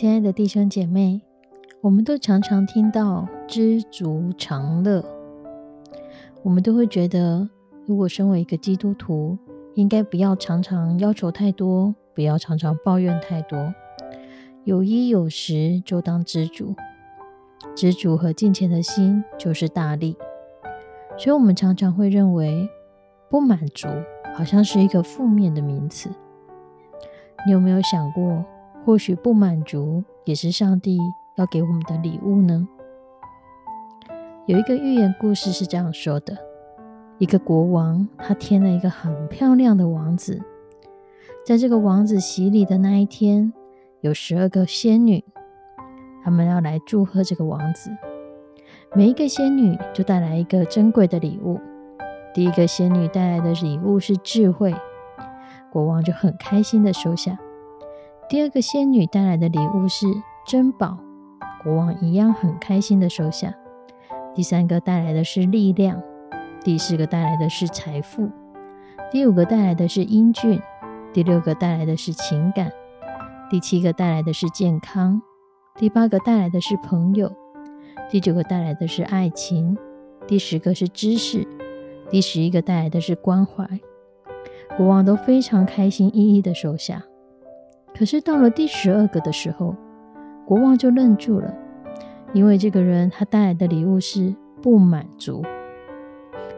亲爱的弟兄姐妹，我们都常常听到“知足常乐”，我们都会觉得，如果身为一个基督徒，应该不要常常要求太多，不要常常抱怨太多，有衣有食就当知足，知足和敬虔的心就是大力。所以，我们常常会认为，不满足好像是一个负面的名词。你有没有想过？或许不满足也是上帝要给我们的礼物呢。有一个寓言故事是这样说的：一个国王，他添了一个很漂亮的王子。在这个王子洗礼的那一天，有十二个仙女，他们要来祝贺这个王子。每一个仙女就带来一个珍贵的礼物。第一个仙女带来的礼物是智慧，国王就很开心的收下。第二个仙女带来的礼物是珍宝，国王一样很开心的收下。第三个带来的是力量，第四个带来的是财富，第五个带来的是英俊，第六个带来的是情感，第七个带来的是健康，第八个带来的是朋友，第九个带来的是爱情，第十个是知识，第十一个带来的是关怀。国王都非常开心，一一的收下。可是到了第十二个的时候，国王就愣住了，因为这个人他带来的礼物是不满足。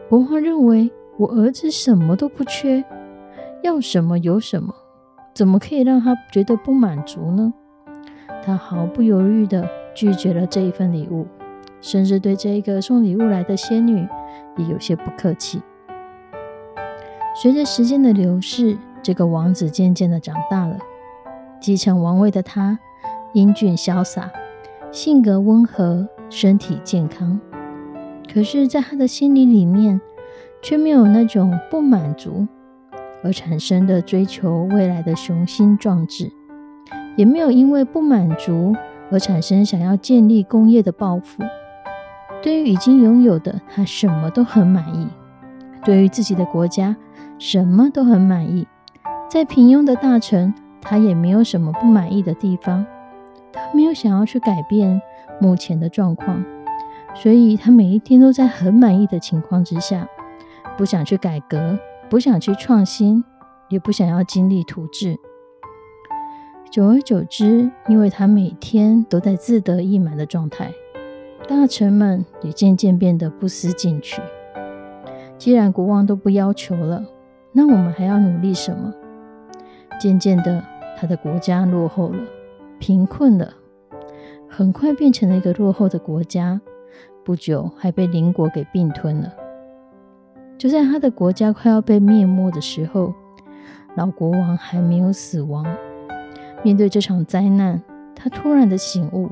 国王认为我儿子什么都不缺，要什么有什么，怎么可以让他觉得不满足呢？他毫不犹豫地拒绝了这一份礼物，甚至对这一个送礼物来的仙女也有些不客气。随着时间的流逝，这个王子渐渐地长大了。继承王位的他，英俊潇洒，性格温和，身体健康。可是，在他的心里里面，却没有那种不满足而产生的追求未来的雄心壮志，也没有因为不满足而产生想要建立功业的抱负。对于已经拥有的，他什么都很满意；对于自己的国家，什么都很满意。在平庸的大臣。他也没有什么不满意的地方，他没有想要去改变目前的状况，所以他每一天都在很满意的情况之下，不想去改革，不想去创新，也不想要经历图治。久而久之，因为他每天都在自得意满的状态，大臣们也渐渐变得不思进取。既然国王都不要求了，那我们还要努力什么？渐渐的。他的国家落后了，贫困了，很快变成了一个落后的国家。不久，还被邻国给并吞了。就在他的国家快要被灭没的时候，老国王还没有死亡。面对这场灾难，他突然的醒悟：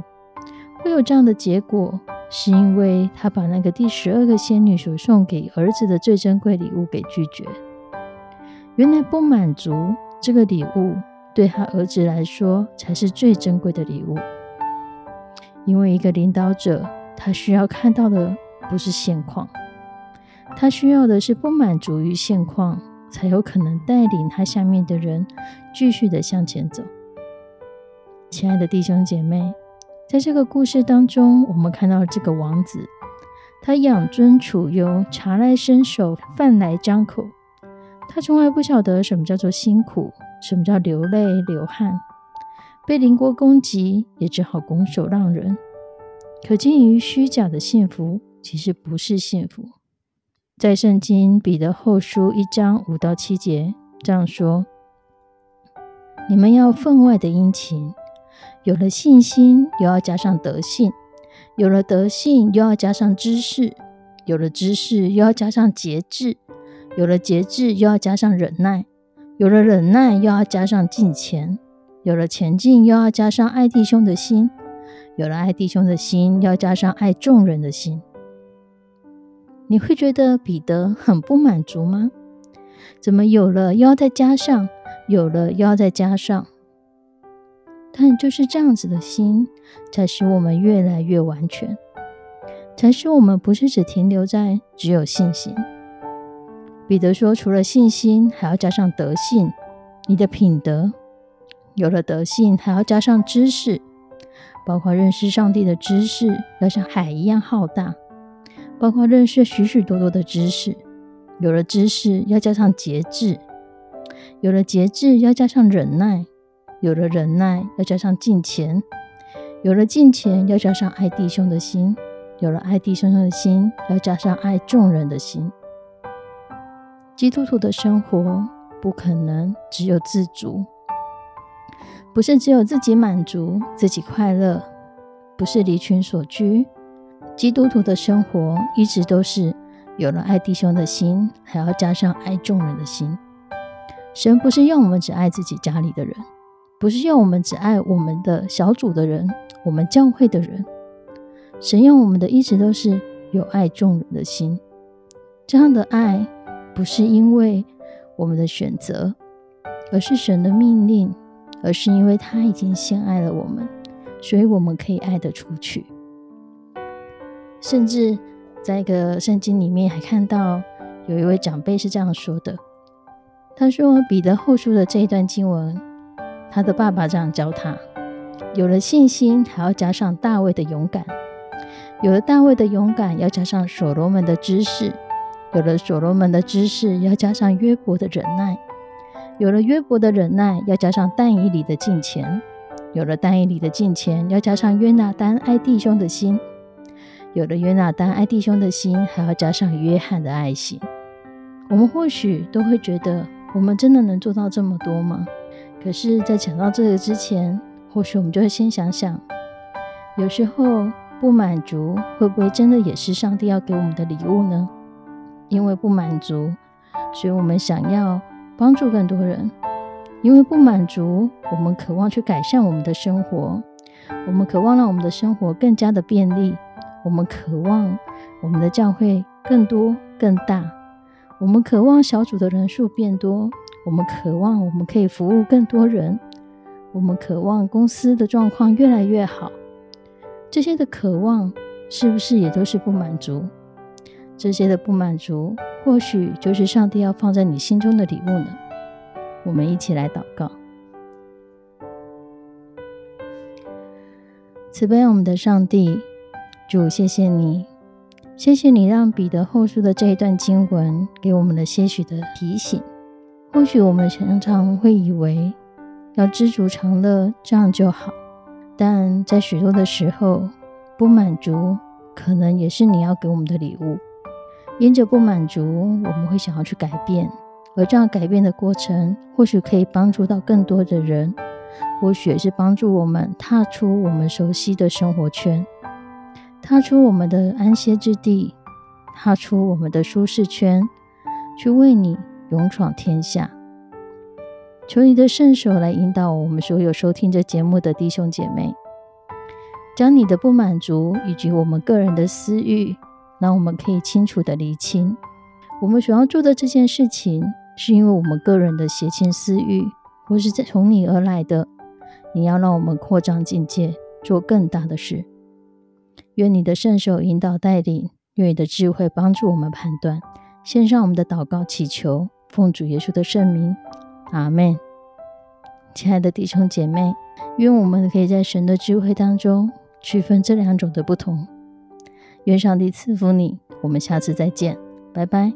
会有这样的结果，是因为他把那个第十二个仙女所送给儿子的最珍贵礼物给拒绝。原来不满足这个礼物。对他儿子来说，才是最珍贵的礼物。因为一个领导者，他需要看到的不是现况，他需要的是不满足于现况，才有可能带领他下面的人继续的向前走。亲爱的弟兄姐妹，在这个故事当中，我们看到了这个王子，他养尊处优，茶来伸手，饭来张口。他从来不晓得什么叫做辛苦，什么叫流泪流汗。被邻国攻击，也只好拱手让人。可见于虚假的幸福，其实不是幸福。在圣经彼得后书一章五到七节这样说：“你们要分外的殷勤，有了信心，又要加上德性；有了德性，又要加上知识；有了知识，又要加上节制；有了节制，又要加上忍耐；有了忍耐，又要加上敬虔；有了前进，又要加上爱弟兄的心。”有了爱弟兄的心，要加上爱众人的心。你会觉得彼得很不满足吗？怎么有了又要再加上，有了又要再加上？但就是这样子的心，才使我们越来越完全，才使我们不是只停留在只有信心。彼得说，除了信心，还要加上德性，你的品德有了德性，还要加上知识。包括认识上帝的知识要像海一样浩大，包括认识许许多多的知识。有了知识，要加上节制；有了节制，要加上忍耐；有了忍耐，要加上敬虔；有了敬虔，要加上爱弟兄的心；有了爱弟兄的心，要加上爱众人的心。基督徒的生活不可能只有自足。不是只有自己满足、自己快乐，不是离群所居。基督徒的生活一直都是有了爱弟兄的心，还要加上爱众人的心。神不是要我们只爱自己家里的人，不是要我们只爱我们的小组的人、我们教会的人。神要我们的一直都是有爱众人的心。这样的爱不是因为我们的选择，而是神的命令。而是因为他已经先爱了我们，所以我们可以爱得出去。甚至在一个圣经里面还看到有一位长辈是这样说的：“他说彼得后书的这一段经文，他的爸爸这样教他：有了信心，还要加上大卫的勇敢；有了大卫的勇敢，要加上所罗门的知识；有了所罗门的知识，要加上约伯的忍耐。”有了约伯的忍耐，要加上但以里的敬虔；有了但以里的敬虔，要加上约拿丹爱弟兄的心；有了约拿丹爱弟兄的心，还要加上约翰的爱心。我们或许都会觉得，我们真的能做到这么多吗？可是，在讲到这个之前，或许我们就会先想想，有时候不满足，会不会真的也是上帝要给我们的礼物呢？因为不满足，所以我们想要。帮助更多人，因为不满足，我们渴望去改善我们的生活，我们渴望让我们的生活更加的便利，我们渴望我们的教会更多更大，我们渴望小组的人数变多，我们渴望我们可以服务更多人，我们渴望公司的状况越来越好。这些的渴望是不是也都是不满足？这些的不满足。或许就是上帝要放在你心中的礼物呢。我们一起来祷告，慈悲我们的上帝，主，谢谢你，谢谢你让彼得后书的这一段经文给我们的些许的提醒。或许我们常常会以为要知足常乐，这样就好，但在许多的时候，不满足可能也是你要给我们的礼物。因着不满足，我们会想要去改变，而这样改变的过程，或许可以帮助到更多的人，或许也是帮助我们踏出我们熟悉的生活圈，踏出我们的安歇之地，踏出我们的舒适圈，去为你勇闯天下。求你的圣手来引导我们所有收听这节目的弟兄姐妹，将你的不满足以及我们个人的私欲。让我们可以清楚的厘清，我们所要做的这件事情，是因为我们个人的邪情私欲，或是在从你而来的。你要让我们扩张境界，做更大的事。愿你的圣手引导带领，愿你的智慧帮助我们判断。献上我们的祷告祈求，奉主耶稣的圣名，阿门。亲爱的弟兄姐妹，愿我们可以在神的智慧当中区分这两种的不同。愿上帝赐福你。我们下次再见，拜拜。